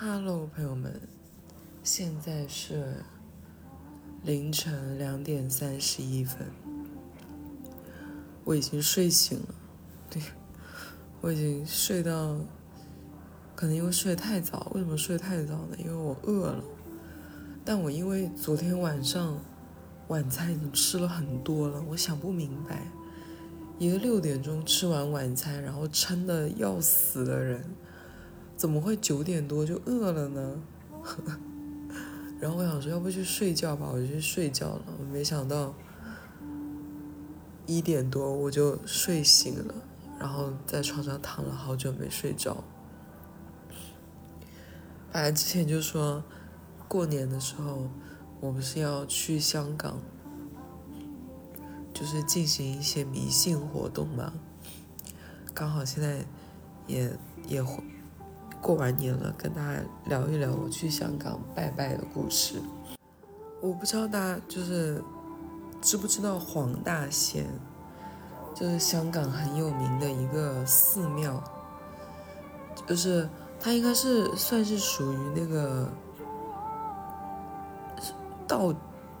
Hello，朋友们，现在是凌晨两点三十一分，我已经睡醒了。对，我已经睡到，可能因为睡得太早。为什么睡得太早呢？因为我饿了。但我因为昨天晚上晚餐已经吃了很多了，我想不明白，一个六点钟吃完晚餐，然后撑得要死的人。怎么会九点多就饿了呢？然后我想说，要不去睡觉吧，我就去睡觉了。没想到一点多我就睡醒了，然后在床上躺了好久没睡着。本来之前就说过年的时候，我不是要去香港，就是进行一些迷信活动嘛。刚好现在也也。过完年了，跟大家聊一聊我去香港拜拜的故事。我不知道大家就是知不知道黄大仙，就是香港很有名的一个寺庙，就是它应该是算是属于那个道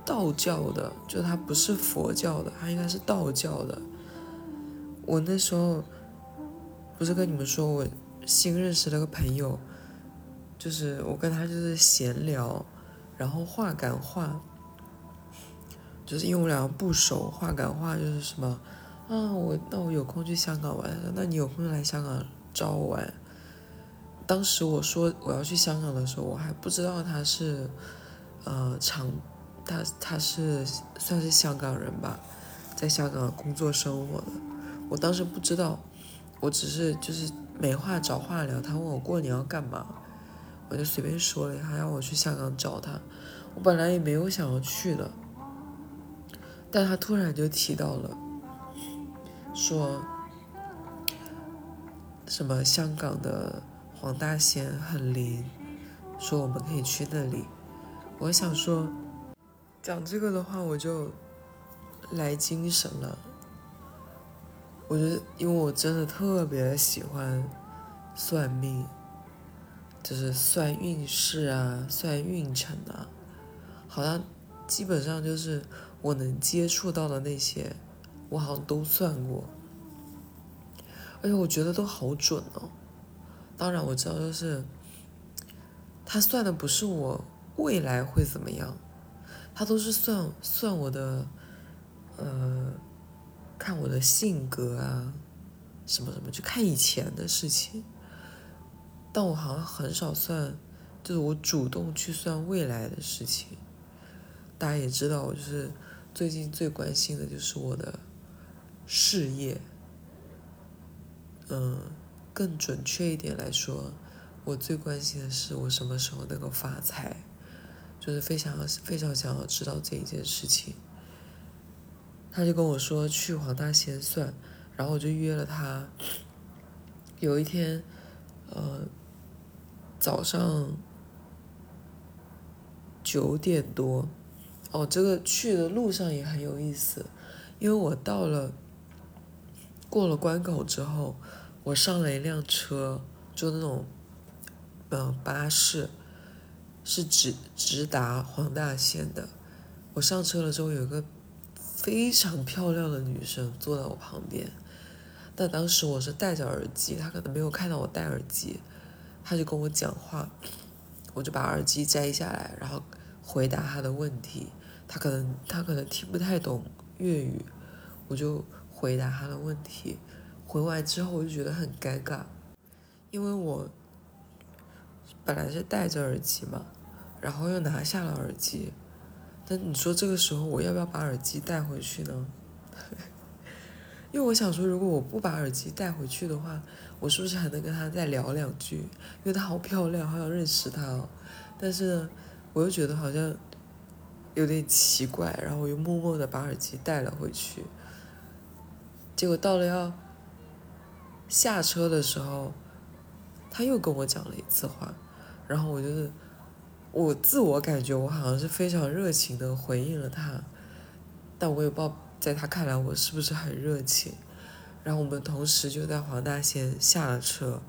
道教的，就它不是佛教的，它应该是道教的。我那时候不是跟你们说我。新认识了个朋友，就是我跟他就是闲聊，然后话赶话，就是因为我俩不熟，话赶话就是什么啊，我那我有空去香港玩，那你有空来香港找我玩。当时我说我要去香港的时候，我还不知道他是呃长，他他是算是香港人吧，在香港工作生活的，我当时不知道，我只是就是。没话找话聊，他问我过年要干嘛，我就随便说了，他让我去香港找他。我本来也没有想要去的，但他突然就提到了，说什么香港的黄大仙很灵，说我们可以去那里。我想说，讲这个的话，我就来精神了。我觉得，因为我真的特别喜欢算命，就是算运势啊，算运程啊，好像基本上就是我能接触到的那些，我好像都算过，而且我觉得都好准哦。当然我知道，就是他算的不是我未来会怎么样，他都是算算我的，呃。看我的性格啊，什么什么，就看以前的事情。但我好像很少算，就是我主动去算未来的事情。大家也知道，我就是最近最关心的就是我的事业。嗯，更准确一点来说，我最关心的是我什么时候能够发财，就是非常非常想要知道这一件事情。他就跟我说去黄大仙算，然后我就约了他。有一天，呃，早上九点多，哦，这个去的路上也很有意思，因为我到了过了关口之后，我上了一辆车，就那种嗯巴士，是直直达黄大仙的。我上车了之后，有一个。非常漂亮的女生坐在我旁边，但当时我是戴着耳机，她可能没有看到我戴耳机，她就跟我讲话，我就把耳机摘下来，然后回答她的问题。她可能她可能听不太懂粤语，我就回答她的问题。回完之后我就觉得很尴尬，因为我本来是戴着耳机嘛，然后又拿下了耳机。但你说这个时候我要不要把耳机带回去呢？因为我想说，如果我不把耳机带回去的话，我是不是还能跟他再聊两句？因为她好漂亮，好想认识她哦。但是呢，我又觉得好像有点奇怪，然后我又默默的把耳机带了回去。结果到了要下车的时候，他又跟我讲了一次话，然后我就是。我自我感觉我好像是非常热情的回应了他，但我也不知道在他看来我是不是很热情。然后我们同时就在黄大仙下了车，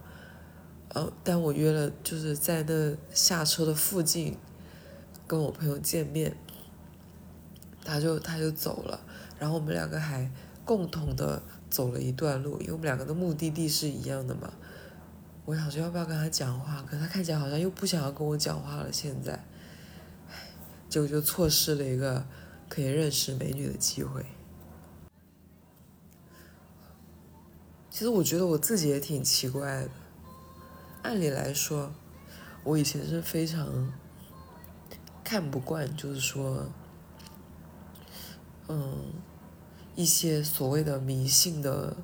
呃，但我约了就是在那下车的附近跟我朋友见面，他就他就走了，然后我们两个还共同的走了一段路，因为我们两个的目的地是一样的嘛。我想说要不要跟他讲话，可他看起来好像又不想要跟我讲话了。现在，结果就错失了一个可以认识美女的机会。其实我觉得我自己也挺奇怪的。按理来说，我以前是非常看不惯，就是说，嗯，一些所谓的迷信的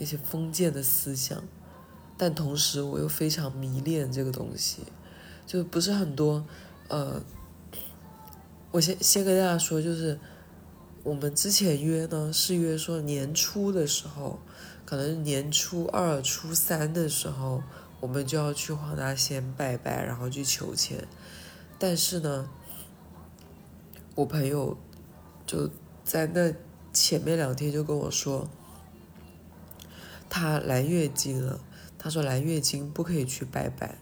一些封建的思想。但同时，我又非常迷恋这个东西，就不是很多。呃，我先先跟大家说，就是我们之前约呢是约说年初的时候，可能年初二、初三的时候，我们就要去黄大仙拜拜，然后去求签。但是呢，我朋友就在那前面两天就跟我说，她来月经了。他说来月经不可以去拜拜，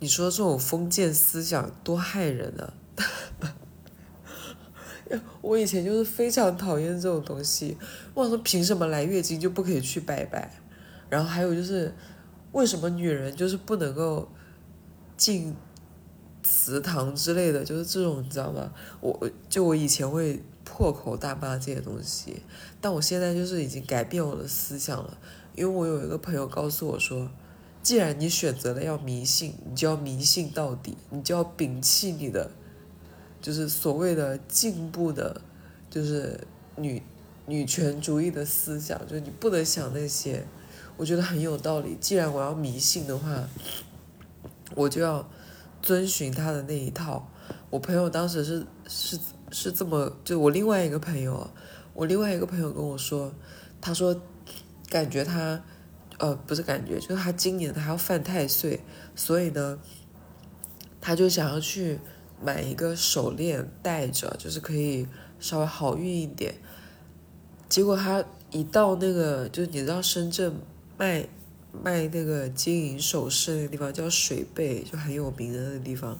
你说这种封建思想多害人啊！我以前就是非常讨厌这种东西。我说凭什么来月经就不可以去拜拜？然后还有就是，为什么女人就是不能够进祠堂之类的？就是这种你知道吗？我就我以前会破口大骂这些东西，但我现在就是已经改变我的思想了。因为我有一个朋友告诉我说，既然你选择了要迷信，你就要迷信到底，你就要摒弃你的，就是所谓的进步的，就是女女权主义的思想，就是你不能想那些。我觉得很有道理。既然我要迷信的话，我就要遵循他的那一套。我朋友当时是是是这么，就我另外一个朋友，我另外一个朋友跟我说，他说。感觉他，呃，不是感觉，就是他今年他要犯太岁，所以呢，他就想要去买一个手链戴着，就是可以稍微好运一点。结果他一到那个，就是你知道深圳卖卖那个金银首饰那个地方叫水贝，就很有名的那个地方。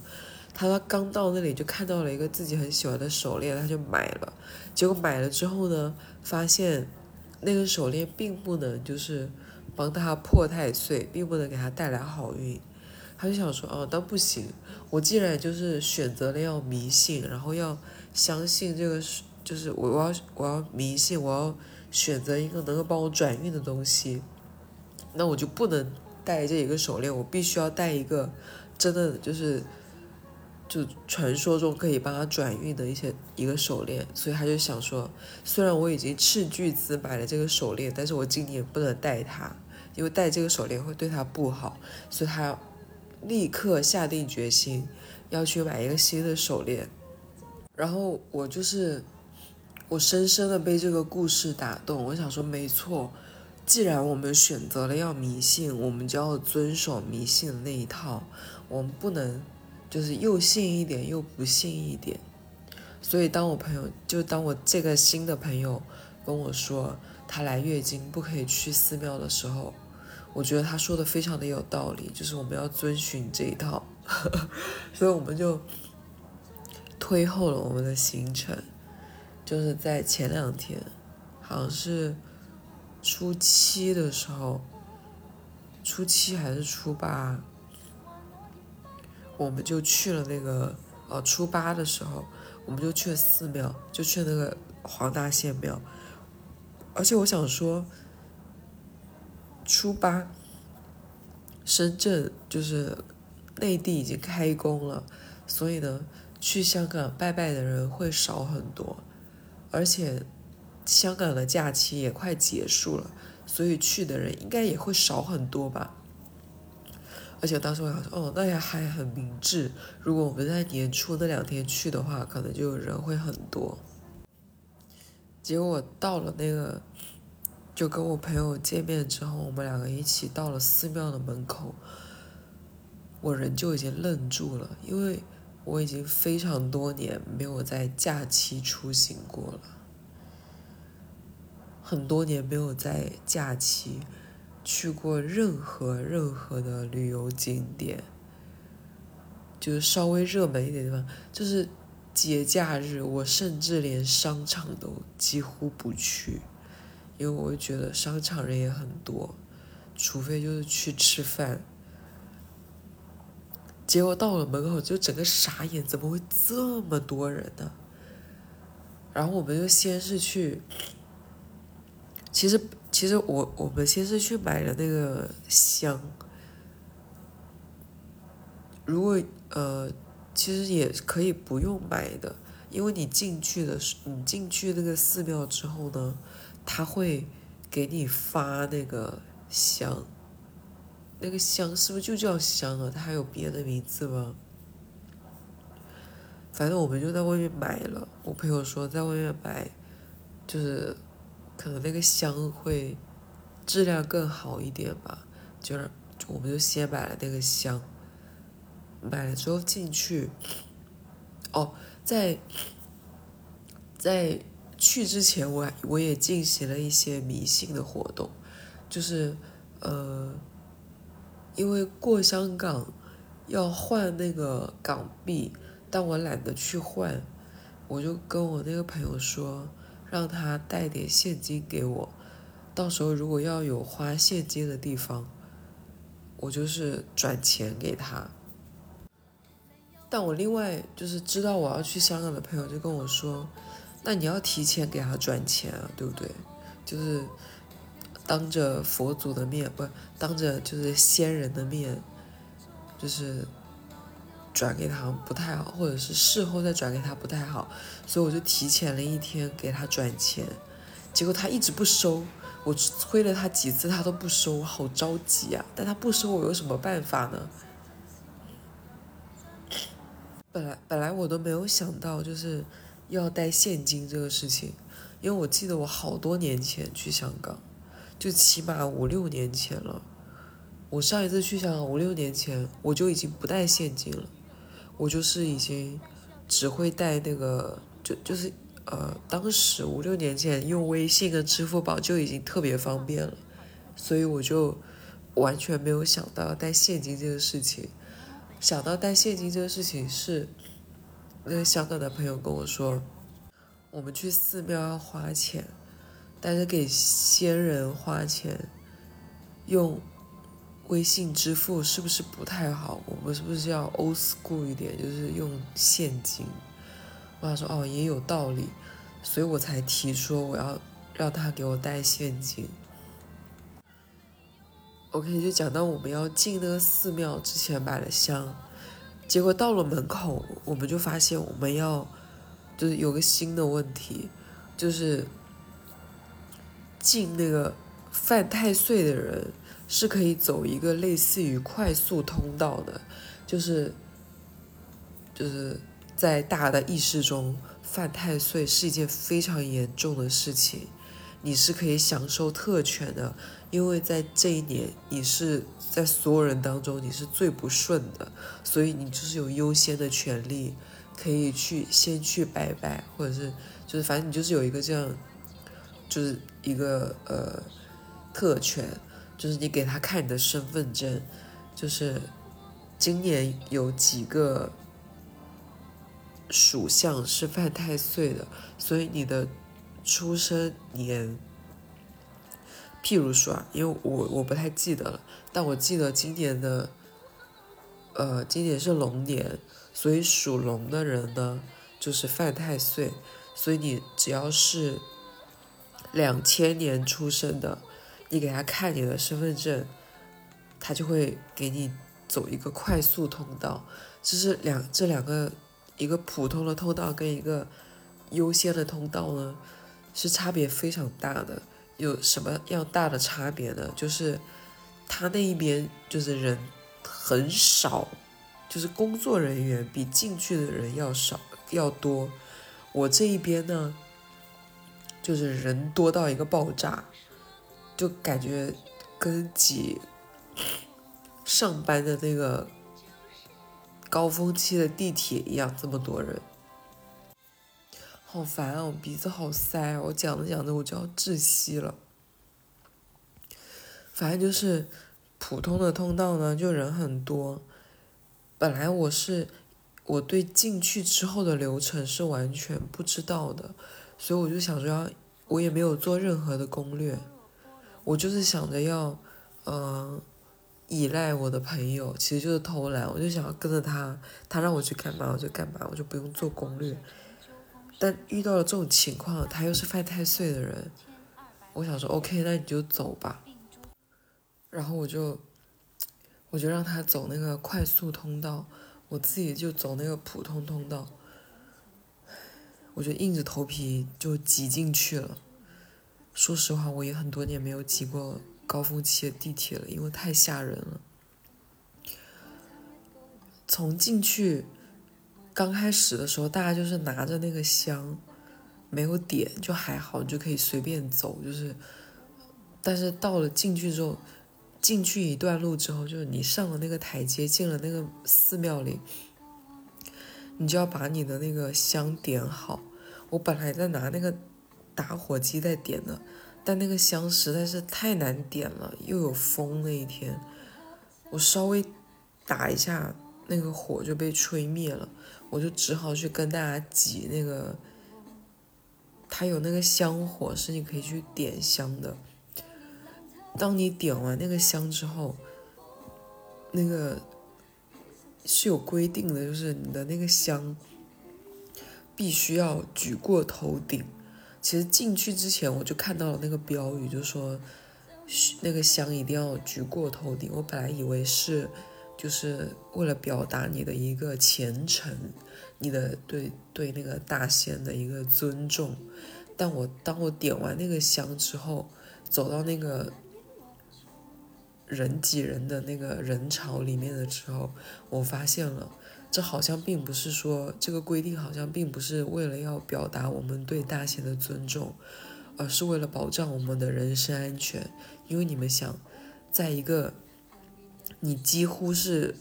他说刚到那里就看到了一个自己很喜欢的手链，他就买了。结果买了之后呢，发现。那个手链并不能就是帮他破太岁，并不能给他带来好运。他就想说，哦，那不行。我既然就是选择了要迷信，然后要相信这个，就是我我要我要迷信，我要选择一个能够帮我转运的东西，那我就不能戴这一个手链，我必须要戴一个真的就是。就传说中可以帮他转运的一些一个手链，所以他就想说，虽然我已经斥巨资买了这个手链，但是我今年不能戴它，因为戴这个手链会对他不好，所以他立刻下定决心要去买一个新的手链。然后我就是我深深的被这个故事打动，我想说，没错，既然我们选择了要迷信，我们就要遵守迷信的那一套，我们不能。就是又信一点又不信一点，所以当我朋友就当我这个新的朋友跟我说他来月经不可以去寺庙的时候，我觉得他说的非常的有道理，就是我们要遵循这一套，所以我们就推后了我们的行程，就是在前两天，好像是初七的时候，初七还是初八。我们就去了那个，呃，初八的时候，我们就去了寺庙，就去那个黄大仙庙。而且我想说，初八，深圳就是内地已经开工了，所以呢，去香港拜拜的人会少很多，而且香港的假期也快结束了，所以去的人应该也会少很多吧。而且当时我想说，哦，那也还很明智。如果我们在年初那两天去的话，可能就人会很多。结果到了那个，就跟我朋友见面之后，我们两个一起到了寺庙的门口，我人就已经愣住了，因为我已经非常多年没有在假期出行过了，很多年没有在假期。去过任何任何的旅游景点，就是稍微热门一点地方，就是节假日，我甚至连商场都几乎不去，因为我会觉得商场人也很多，除非就是去吃饭。结果到了门口就整个傻眼，怎么会这么多人呢？然后我们就先是去，其实。其实我我们先是去买了那个香，如果呃，其实也可以不用买的，因为你进去的是，你进去那个寺庙之后呢，他会给你发那个香，那个香是不是就叫香啊？它还有别的名字吗？反正我们就在外面买了。我朋友说在外面买，就是。可能那个香会质量更好一点吧，就是我们就先买了那个香，买了之后进去，哦，在在去之前，我我也进行了一些迷信的活动，就是呃，因为过香港要换那个港币，但我懒得去换，我就跟我那个朋友说。让他带点现金给我，到时候如果要有花现金的地方，我就是转钱给他。但我另外就是知道我要去香港的朋友就跟我说，那你要提前给他转钱啊，对不对？就是当着佛祖的面，不当着就是仙人的面，就是。转给他不太好，或者是事后再转给他不太好，所以我就提前了一天给他转钱，结果他一直不收，我催了他几次他都不收，我好着急啊！但他不收，我有什么办法呢？本来本来我都没有想到就是要带现金这个事情，因为我记得我好多年前去香港，就起码五六年前了，我上一次去香港五六年前我就已经不带现金了。我就是已经只会带那个，就就是呃，当时五六年前用微信跟支付宝就已经特别方便了，所以我就完全没有想到带现金这个事情。想到带现金这个事情是那个香港的朋友跟我说，我们去寺庙要花钱，但是给先人花钱用。微信支付是不是不太好？我们是不是要 old school 一点，就是用现金？我想说哦，也有道理，所以我才提说我要让他给我带现金。OK，就讲到我们要进那个寺庙之前买了香，结果到了门口，我们就发现我们要就是有个新的问题，就是进那个犯太岁的人。是可以走一个类似于快速通道的，就是就是在大的意识中犯太岁是一件非常严重的事情，你是可以享受特权的，因为在这一年你是在所有人当中你是最不顺的，所以你就是有优先的权利，可以去先去拜拜，或者是就是反正你就是有一个这样，就是一个呃特权。就是你给他看你的身份证，就是今年有几个属相是犯太岁的，所以你的出生年，譬如说啊，因为我我不太记得了，但我记得今年的，呃，今年是龙年，所以属龙的人呢就是犯太岁，所以你只要是两千年出生的。你给他看你的身份证，他就会给你走一个快速通道。这是两这两个，一个普通的通道跟一个优先的通道呢，是差别非常大的。有什么样大的差别呢？就是他那一边就是人很少，就是工作人员比进去的人要少要多。我这一边呢，就是人多到一个爆炸。就感觉跟挤上班的那个高峰期的地铁一样，这么多人，好烦啊！我鼻子好塞，我讲着讲着我就要窒息了。反正就是普通的通道呢，就人很多。本来我是我对进去之后的流程是完全不知道的，所以我就想着要，我也没有做任何的攻略，我就是想着要，嗯，依赖我的朋友，其实就是偷懒，我就想要跟着他，他让我去干嘛我就干嘛，我就不用做攻略。但遇到了这种情况，他又是犯太岁的人，我想说 OK，那你就走吧。然后我就，我就让他走那个快速通道，我自己就走那个普通通道。我就硬着头皮就挤进去了。说实话，我也很多年没有挤过高峰期的地铁了，因为太吓人了。从进去。刚开始的时候，大家就是拿着那个香，没有点就还好，你就可以随便走。就是，但是到了进去之后，进去一段路之后，就是你上了那个台阶，进了那个寺庙里，你就要把你的那个香点好。我本来在拿那个打火机在点的，但那个香实在是太难点了，又有风那一天，我稍微打一下，那个火就被吹灭了。我就只好去跟大家挤那个，它有那个香火，是你可以去点香的。当你点完那个香之后，那个是有规定的，就是你的那个香必须要举过头顶。其实进去之前我就看到了那个标语，就说那个香一定要举过头顶。我本来以为是。就是为了表达你的一个虔诚，你的对对那个大仙的一个尊重。但我当我点完那个香之后，走到那个人挤人的那个人潮里面的时候，我发现了，这好像并不是说这个规定好像并不是为了要表达我们对大仙的尊重，而是为了保障我们的人身安全。因为你们想，在一个。你几乎是，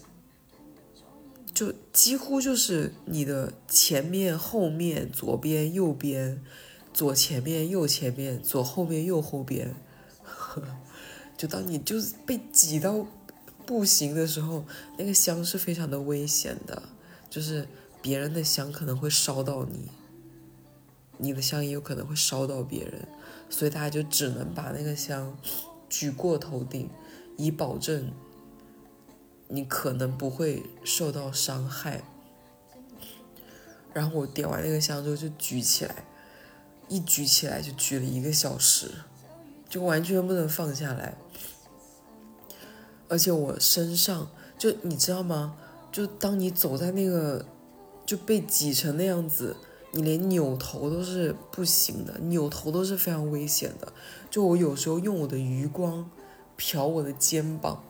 就几乎就是你的前面、后面、左边、右边、左前面、右前面、左后面、右后边，呵就当你就是被挤到步行的时候，那个香是非常的危险的，就是别人的香可能会烧到你，你的香也有可能会烧到别人，所以大家就只能把那个香举过头顶，以保证。你可能不会受到伤害。然后我点完那个香之后就举起来，一举起来就举了一个小时，就完全不能放下来。而且我身上就你知道吗？就当你走在那个就被挤成那样子，你连扭头都是不行的，扭头都是非常危险的。就我有时候用我的余光瞟我的肩膀。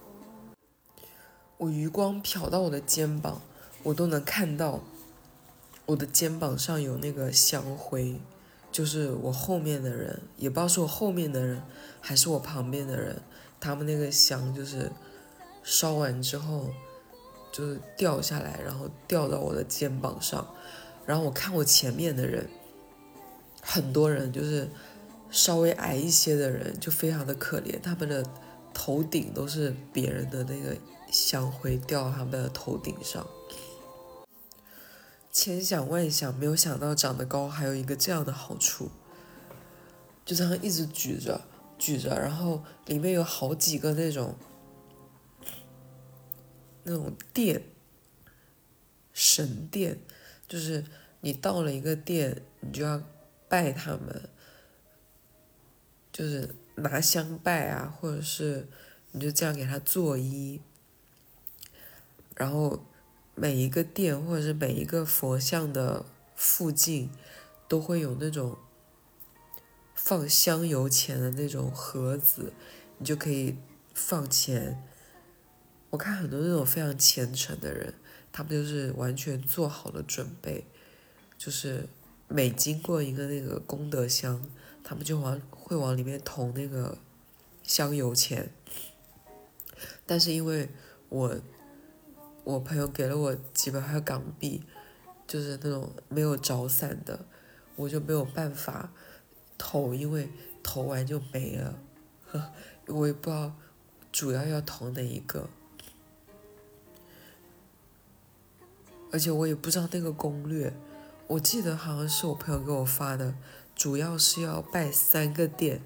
我余光瞟到我的肩膀，我都能看到我的肩膀上有那个香灰，就是我后面的人，也不知道是我后面的人还是我旁边的人，他们那个香就是烧完之后就是掉下来，然后掉到我的肩膀上，然后我看我前面的人，很多人就是稍微矮一些的人就非常的可怜，他们的头顶都是别人的那个。香灰掉他们的头顶上，千想万想，没有想到长得高还有一个这样的好处。就这样一直举着，举着，然后里面有好几个那种那种殿，神殿，就是你到了一个殿，你就要拜他们，就是拿香拜啊，或者是你就这样给他作揖。然后每一个殿或者是每一个佛像的附近，都会有那种放香油钱的那种盒子，你就可以放钱。我看很多那种非常虔诚的人，他们就是完全做好了准备，就是每经过一个那个功德箱，他们就往会往里面投那个香油钱。但是因为我。我朋友给了我几百块港币，就是那种没有着伞的，我就没有办法投，因为投完就没了。呵 我也不知道主要要投哪一个，而且我也不知道那个攻略。我记得好像是我朋友给我发的，主要是要拜三个殿，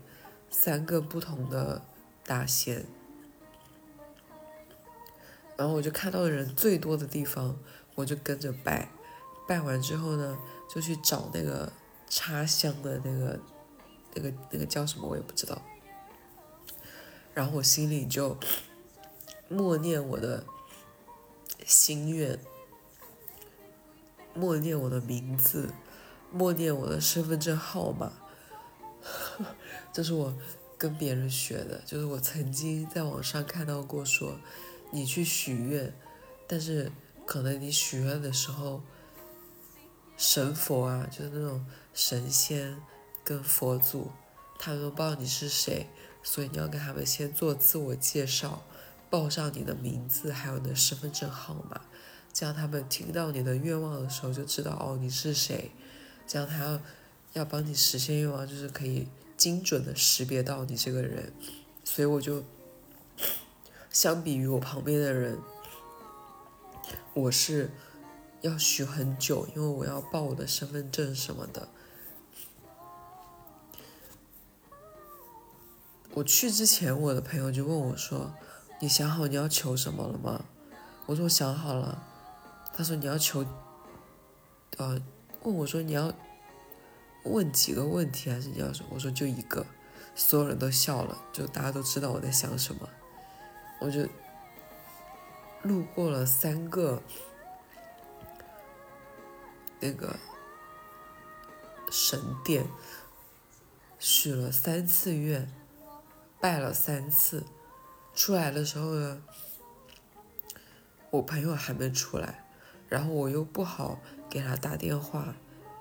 三个不同的大仙。然后我就看到人最多的地方，我就跟着拜。拜完之后呢，就去找那个插香的那个、那个、那个叫什么，我也不知道。然后我心里就默念我的心愿，默念我的名字，默念我的身份证号码。这是我跟别人学的，就是我曾经在网上看到过说。你去许愿，但是可能你许愿的时候，神佛啊，就是那种神仙跟佛祖，他们都不知道你是谁，所以你要跟他们先做自我介绍，报上你的名字，还有你的身份证号码，这样他们听到你的愿望的时候就知道哦你是谁，这样他要要帮你实现愿望，就是可以精准的识别到你这个人，所以我就。相比于我旁边的人，我是要许很久，因为我要报我的身份证什么的。我去之前，我的朋友就问我说：“你想好你要求什么了吗？”我说：“我想好了。”他说：“你要求……呃，问我说你要问几个问题还是你要什么？”我说：“就一个。”所有人都笑了，就大家都知道我在想什么。我就路过了三个那个神殿，许了三次愿，拜了三次，出来的时候呢，我朋友还没出来，然后我又不好给他打电话，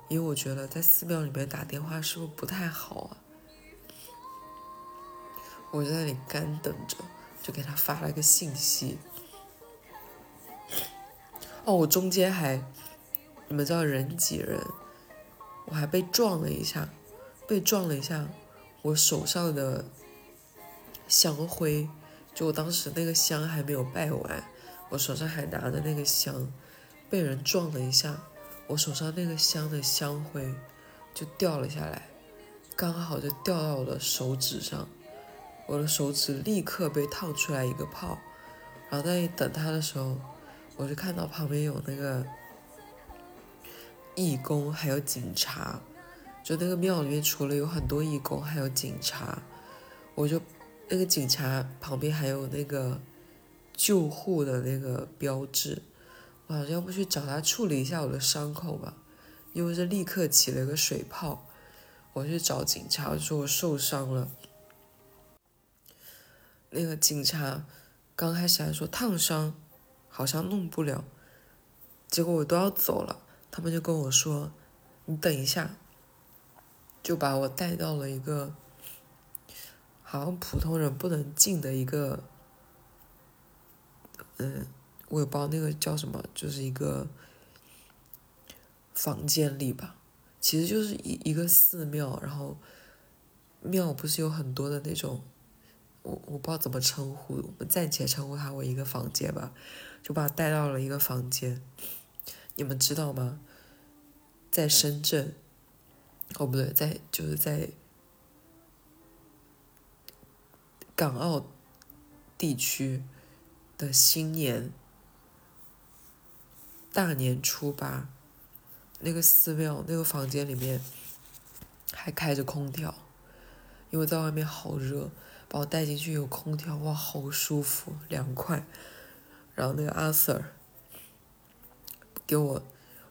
因为我觉得在寺庙里面打电话是不是不太好啊？我在那里干等着。就给他发了个信息。哦，我中间还，你们知道人挤人，我还被撞了一下，被撞了一下，我手上的香灰，就我当时那个香还没有拜完，我手上还拿着那个香，被人撞了一下，我手上那个香的香灰就掉了下来，刚好就掉到我的手指上。我的手指立刻被烫出来一个泡，然后在等他的时候，我就看到旁边有那个义工，还有警察。就那个庙里面除了有很多义工，还有警察。我就那个警察旁边还有那个救护的那个标志。我要不去找他处理一下我的伤口吧，因为这立刻起了一个水泡。我去找警察，说我受伤了。那个警察刚开始还说烫伤，好像弄不了，结果我都要走了，他们就跟我说：“你等一下。”就把我带到了一个好像普通人不能进的一个，嗯，我也不知道那个叫什么，就是一个房间里吧，其实就是一一个寺庙，然后庙不是有很多的那种。我我不知道怎么称呼，我们暂且称呼它为一个房间吧，就把他带到了一个房间。你们知道吗？在深圳，哦不对，在就是在港澳地区的新年大年初八，那个寺庙那个房间里面还开着空调，因为在外面好热。把我带进去有空调，哇，好舒服，凉快。然后那个阿 Sir 给我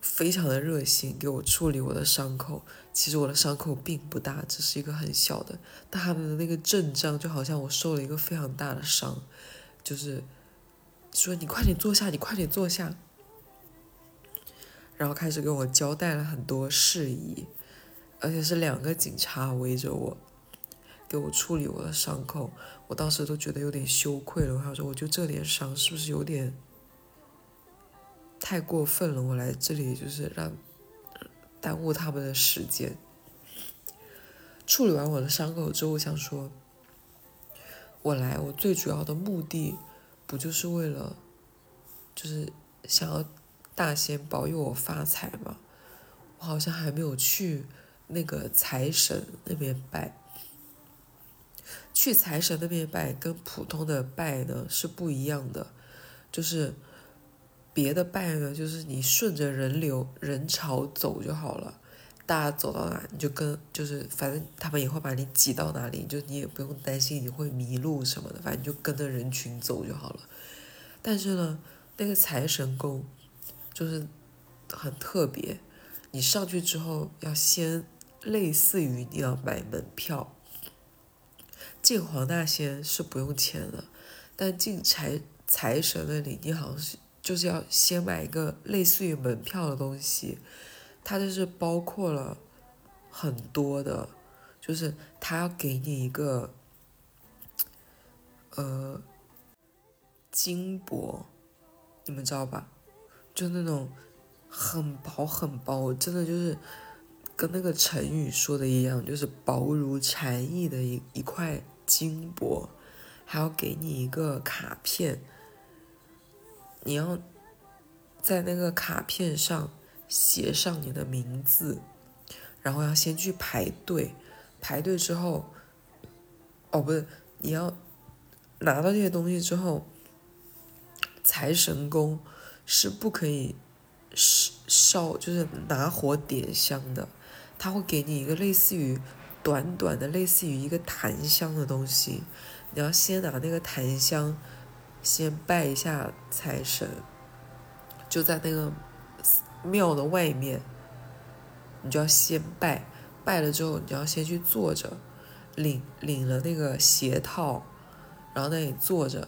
非常的热心，给我处理我的伤口。其实我的伤口并不大，只是一个很小的，但他们的那个阵仗就好像我受了一个非常大的伤，就是说你快点坐下，你快点坐下。然后开始跟我交代了很多事宜，而且是两个警察围着我。给我处理我的伤口，我当时都觉得有点羞愧了。我想说，我就这点伤，是不是有点太过分了？我来这里就是让耽误他们的时间。处理完我的伤口之后，我想说，我来，我最主要的目的不就是为了，就是想要大仙保佑我发财吗？我好像还没有去那个财神那边拜。去财神那边拜跟普通的拜呢是不一样的，就是别的拜呢，就是你顺着人流人潮走就好了，大家走到哪你就跟，就是反正他们也会把你挤到哪里，就你也不用担心你会迷路什么的，反正你就跟着人群走就好了。但是呢，那个财神宫就是很特别，你上去之后要先类似于你要买门票。进黄大仙是不用钱的，但进财财神那里，你好像是就是要先买一个类似于门票的东西，它就是包括了很多的，就是他要给你一个呃金箔，你们知道吧？就那种很薄很薄，真的就是跟那个成语说的一样，就是薄如蝉翼的一一块。金箔，还要给你一个卡片，你要在那个卡片上写上你的名字，然后要先去排队，排队之后，哦不是，你要拿到这些东西之后，财神宫是不可以烧，就是拿火点香的，他会给你一个类似于。短短的，类似于一个檀香的东西，你要先拿那个檀香，先拜一下财神，就在那个庙的外面，你就要先拜，拜了之后，你要先去坐着，领领了那个鞋套，然后那里坐着，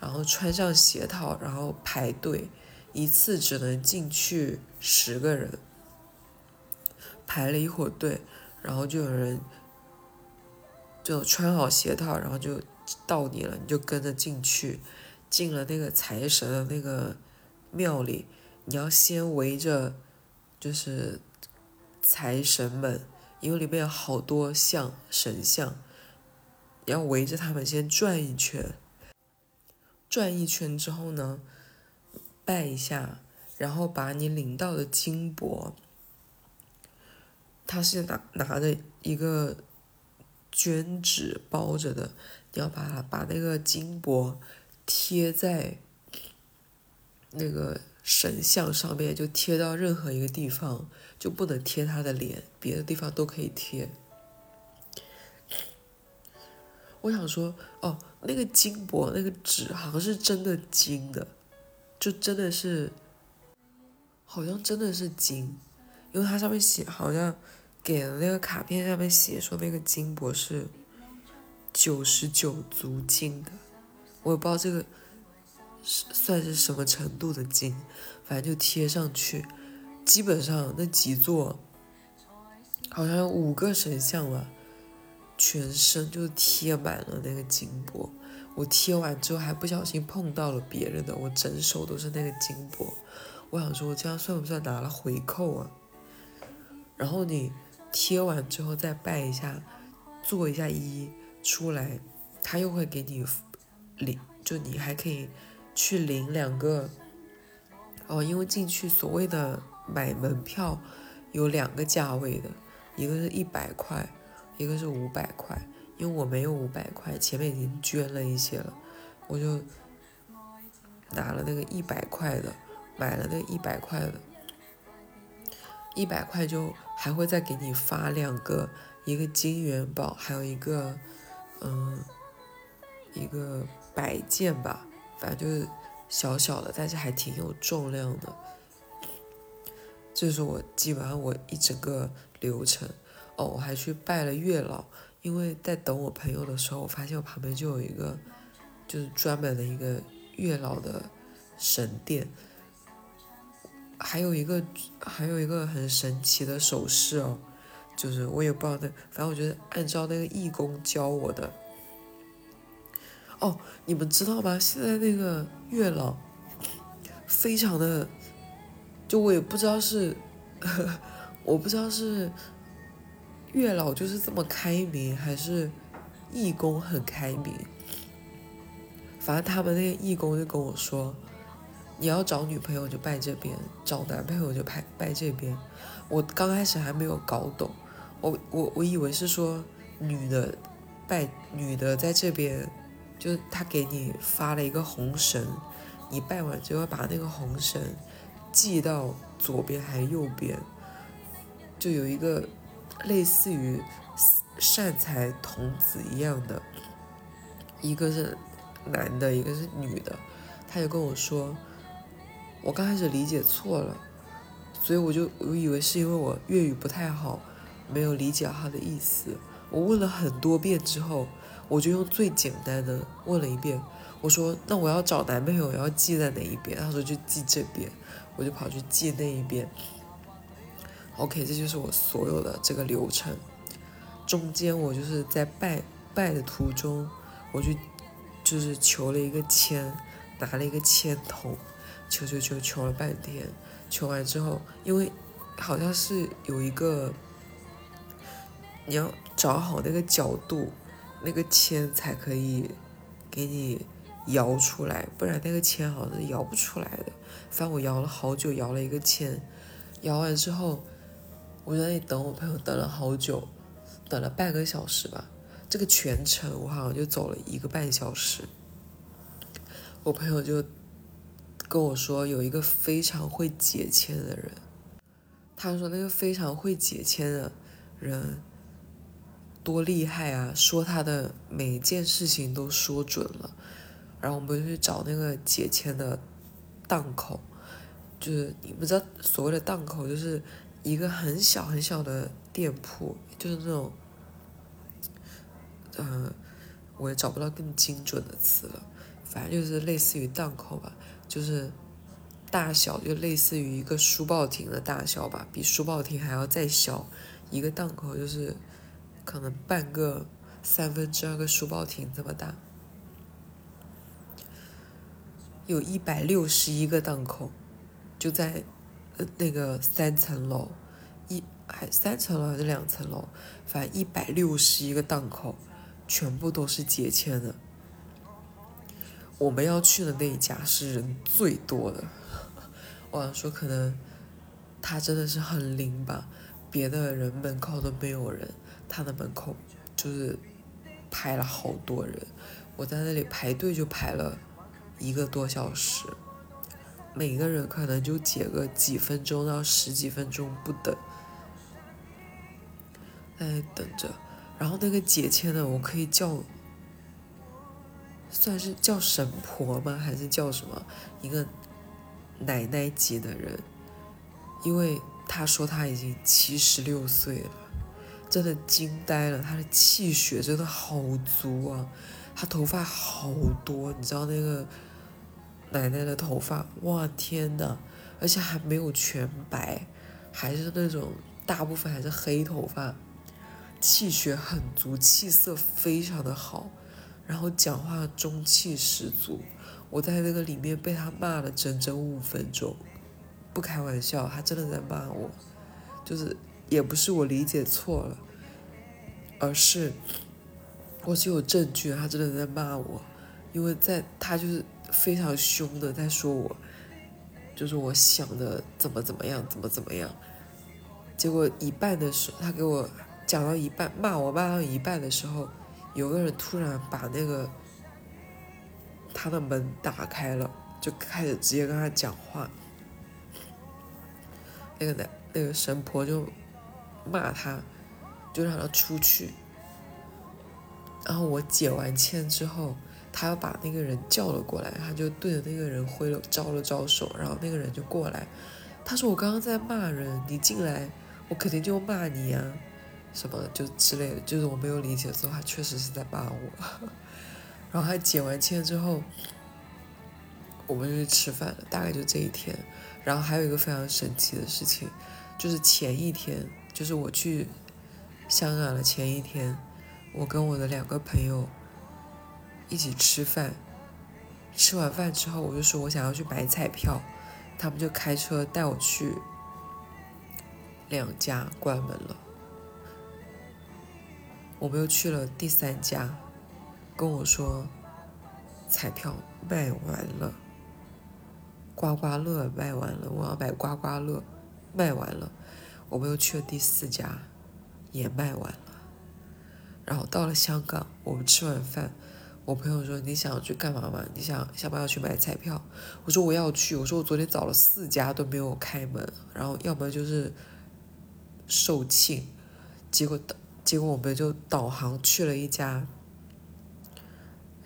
然后穿上鞋套，然后排队，一次只能进去十个人，排了一会儿队。然后就有人就穿好鞋套，然后就到你了，你就跟着进去，进了那个财神的那个庙里，你要先围着就是财神们，因为里面有好多像神像，要围着他们先转一圈，转一圈之后呢，拜一下，然后把你领到的金箔。他是拿拿着一个绢纸包着的，你要把把那个金箔贴在那个神像上面，就贴到任何一个地方，就不能贴他的脸，别的地方都可以贴。我想说，哦，那个金箔那个纸好像是真的金的，就真的是，好像真的是金。因为它上面写好像给的那个卡片上面写说那个金箔是九十九足金的，我也不知道这个是算是什么程度的金，反正就贴上去。基本上那几座好像有五个神像吧，全身就贴满了那个金箔。我贴完之后还不小心碰到了别人的，我整手都是那个金箔。我想说，我这样算不算拿了回扣啊？然后你贴完之后再拜一下，做一下揖出来，他又会给你领，就你还可以去领两个哦，因为进去所谓的买门票有两个价位的，一个是一百块，一个是五百块。因为我没有五百块，前面已经捐了一些了，我就拿了那个一百块的，买了那一百块的。一百块就还会再给你发两个，一个金元宝，还有一个，嗯，一个摆件吧，反正就是小小的，但是还挺有重量的。这是我基本上我一整个流程。哦，我还去拜了月老，因为在等我朋友的时候，我发现我旁边就有一个，就是专门的一个月老的神殿。还有一个，还有一个很神奇的手势哦，就是我也不知道那，反正我觉得按照那个义工教我的。哦，你们知道吗？现在那个月老，非常的，就我也不知道是，我不知道是月老就是这么开明，还是义工很开明。反正他们那个义工就跟我说，你要找女朋友就拜这边，找男朋友就拜拜这边。我刚开始还没有搞懂，我我我以为是说女的拜女的在这边，就是他给你发了一个红绳，你拜完就要把那个红绳系到左边还是右边，就有一个类似于善财童子一样的，一个是男的，一个是女的，他就跟我说，我刚开始理解错了。所以我就我以为是因为我粤语不太好，没有理解他的意思。我问了很多遍之后，我就用最简单的问了一遍。我说：“那我要找男朋友，要记在哪一边？”他说：“就记这边。”我就跑去记那一边。OK，这就是我所有的这个流程。中间我就是在拜拜的途中，我就就是求了一个签，拿了一个签筒，求求求求了半天。求完之后，因为好像是有一个，你要找好那个角度，那个签才可以给你摇出来，不然那个签好像是摇不出来的。反正我摇了好久，摇了一个签，摇完之后，我在那里等我朋友，等了好久，等了半个小时吧。这个全程我好像就走了一个半小时，我朋友就。跟我说有一个非常会解签的人，他说那个非常会解签的人多厉害啊，说他的每一件事情都说准了。然后我们就去找那个解签的档口，就是你不知道所谓的档口，就是一个很小很小的店铺，就是那种，嗯，我也找不到更精准的词了，反正就是类似于档口吧。就是大小就类似于一个书报亭的大小吧，比书报亭还要再小。一个档口就是可能半个三分之二个书报亭这么大，有一百六十一个档口，就在那个三层楼，一还三层楼还是两层楼，反正一百六十一个档口，全部都是解签的。我们要去的那一家是人最多的，我想说可能他真的是很灵吧，别的人门口都没有人，他的门口就是排了好多人，我在那里排队就排了一个多小时，每个人可能就解个几分钟到十几分钟不等，在等着，然后那个解签的我可以叫。算是叫神婆吗？还是叫什么？一个奶奶级的人，因为他说他已经七十六岁了，真的惊呆了。他的气血真的好足啊，他头发好多，你知道那个奶奶的头发，哇天呐，而且还没有全白，还是那种大部分还是黑头发，气血很足，气色非常的好。然后讲话中气十足，我在那个里面被他骂了整整五分钟，不开玩笑，他真的在骂我，就是也不是我理解错了，而是我是有证据，他真的在骂我，因为在他就是非常凶的在说我，就是我想的怎么怎么样，怎么怎么样，结果一半的时候，他给我讲到一半，骂我骂到一半的时候。有个人突然把那个他的门打开了，就开始直接跟他讲话。那个男那个神婆就骂他，就让他出去。然后我解完签之后，他要把那个人叫了过来，他就对着那个人挥了招了招手，然后那个人就过来。他说：“我刚刚在骂人，你进来，我肯定就骂你啊。”什么就之类的，就是我没有理解之后，他确实是在骂我。然后他解完签之后，我们就去吃饭了，大概就这一天。然后还有一个非常神奇的事情，就是前一天，就是我去香港的前一天，我跟我的两个朋友一起吃饭。吃完饭之后，我就说我想要去买彩票，他们就开车带我去两家关门了。我们又去了第三家，跟我说彩票卖完了，刮刮乐卖完了，我要买刮刮乐，卖完了，我们又去了第四家，也卖完了。然后到了香港，我们吃完饭，我朋友说：“你想去干嘛吗？你想想不要去买彩票？”我说：“我要去。”我说：“我昨天找了四家都没有开门，然后要么就是售罄，结果导结果我们就导航去了一家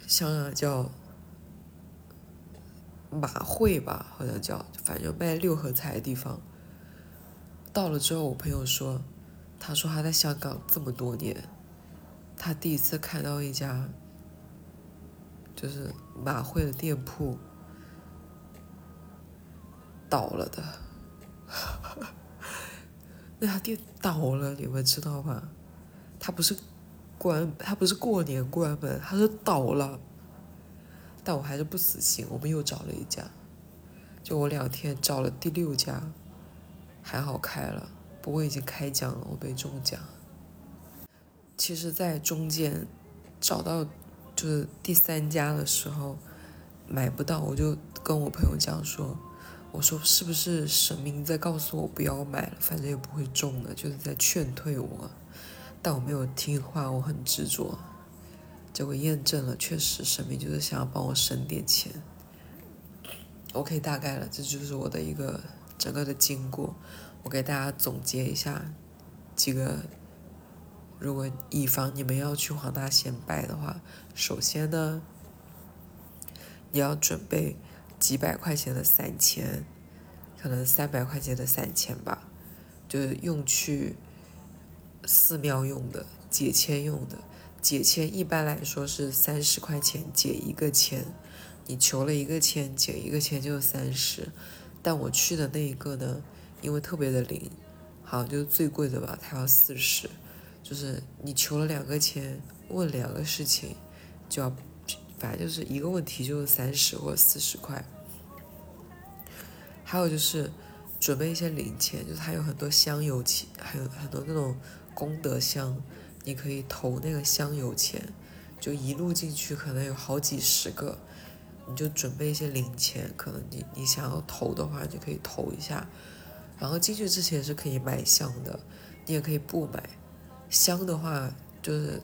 香港叫马会吧，好像叫，反正卖六合彩的地方。到了之后，我朋友说：“他说他在香港这么多年。”他第一次看到一家，就是马会的店铺倒了的，那家店倒了，你们知道吧？他不是关，他不是过年关门，他是倒了。但我还是不死心，我们又找了一家，就我两天找了第六家，还好开了，不过已经开奖了，我没中奖。其实，在中间找到就是第三家的时候买不到，我就跟我朋友讲说：“我说是不是神明在告诉我不要买了，反正也不会中的，就是在劝退我。”但我没有听话，我很执着。结果验证了，确实神明就是想要帮我省点钱。OK，大概了，这就是我的一个整个的经过。我给大家总结一下几个。如果以防你们要去黄大仙拜的话，首先呢，你要准备几百块钱的散钱，可能三百块钱的散钱吧，就是用去寺庙用的、解签用的。解签一般来说是三十块钱解一个签，你求了一个签，解一个签就是三十。但我去的那一个呢，因为特别的灵，好像就是最贵的吧，它要四十。就是你求了两个签，问两个事情，就要，反正就是一个问题就是三十或四十块。还有就是准备一些零钱，就是它有很多香油钱，还有很多那种功德箱，你可以投那个香油钱，就一路进去可能有好几十个，你就准备一些零钱，可能你你想要投的话就可以投一下。然后进去之前是可以买香的，你也可以不买。香的话，就是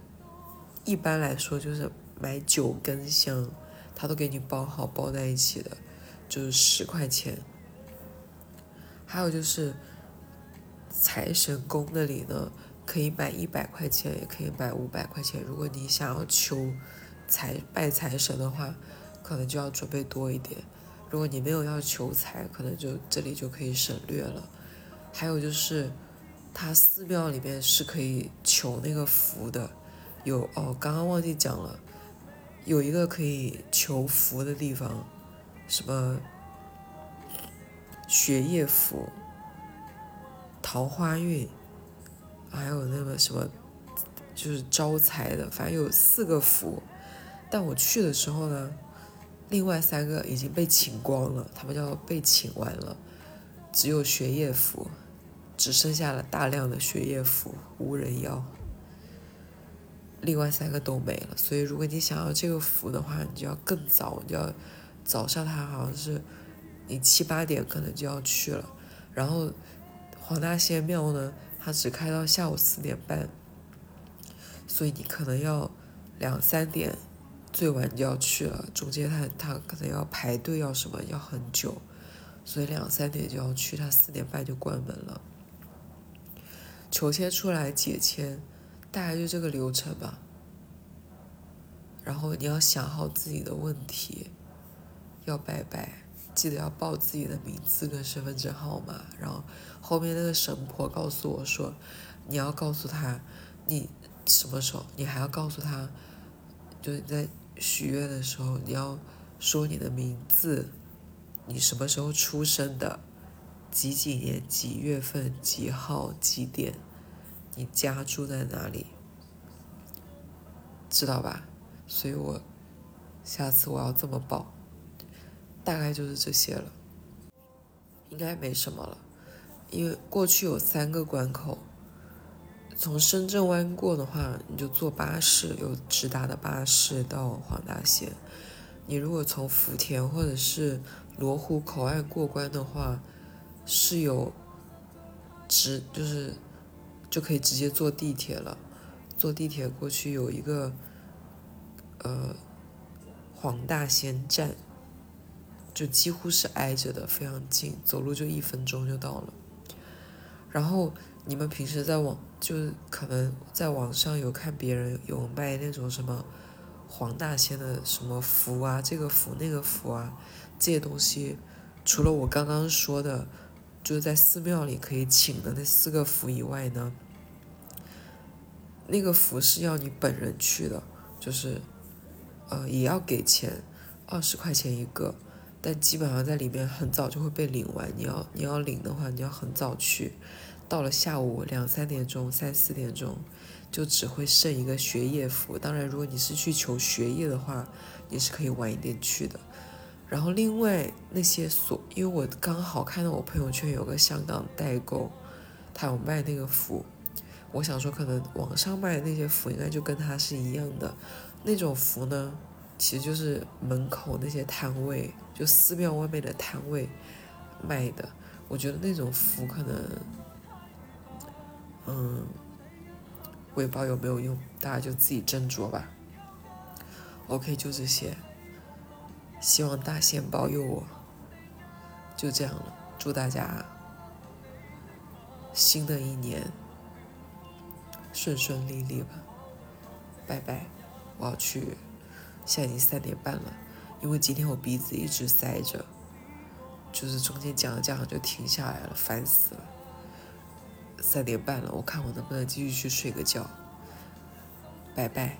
一般来说就是买九根香，他都给你包好包在一起的，就是十块钱。还有就是财神宫那里呢，可以买一百块钱，也可以买五百块钱。如果你想要求财拜财神的话，可能就要准备多一点。如果你没有要求财，可能就这里就可以省略了。还有就是。它寺庙里面是可以求那个福的，有哦，刚刚忘记讲了，有一个可以求福的地方，什么学业福、桃花运，还有那个什么就是招财的，反正有四个福。但我去的时候呢，另外三个已经被请光了，他们叫被请完了，只有学业福。只剩下了大量的血液符，无人要。另外三个都没了，所以如果你想要这个符的话，你就要更早，你就要早上，它好像是你七八点可能就要去了。然后黄大仙庙呢，它只开到下午四点半，所以你可能要两三点最晚就要去了，中间它它可能要排队要什么要很久，所以两三点就要去，它四点半就关门了。求签出来解签，大概就这个流程吧。然后你要想好自己的问题，要拜拜，记得要报自己的名字跟身份证号码。然后后面那个神婆告诉我说，你要告诉他你什么时候，你还要告诉他，就是在许愿的时候你要说你的名字，你什么时候出生的。几几年几月份几号几点？你家住在哪里？知道吧？所以我下次我要这么报，大概就是这些了，应该没什么了。因为过去有三个关口，从深圳湾过的话，你就坐巴士，有直达的巴士到黄大仙。你如果从福田或者是罗湖口岸过关的话，是有直就是就可以直接坐地铁了，坐地铁过去有一个呃黄大仙站，就几乎是挨着的，非常近，走路就一分钟就到了。然后你们平时在网就可能在网上有看别人有卖那种什么。黄大仙的什么符啊，这个符那个符啊，这些东西，除了我刚刚说的，就是在寺庙里可以请的那四个符以外呢，那个服是要你本人去的，就是，呃，也要给钱，二十块钱一个，但基本上在里面很早就会被领完。你要你要领的话，你要很早去，到了下午两三点钟、三四点钟。就只会剩一个学业服，当然，如果你是去求学业的话，也是可以晚一点去的。然后另外那些所，因为我刚好看到我朋友圈有个香港代购，他有卖那个服，我想说可能网上卖的那些符应该就跟他是一样的。那种符呢，其实就是门口那些摊位，就寺庙外面的摊位卖的。我觉得那种符可能，嗯。我也不知道有没有用，大家就自己斟酌吧。OK，就这些，希望大仙保佑我。就这样了，祝大家新的一年顺顺利利吧。拜拜，我要去，现在已经三点半了，因为今天我鼻子一直塞着，就是中间讲着讲着就停下来了，烦死了。三点半了，我看我能不能继续去睡个觉。拜拜。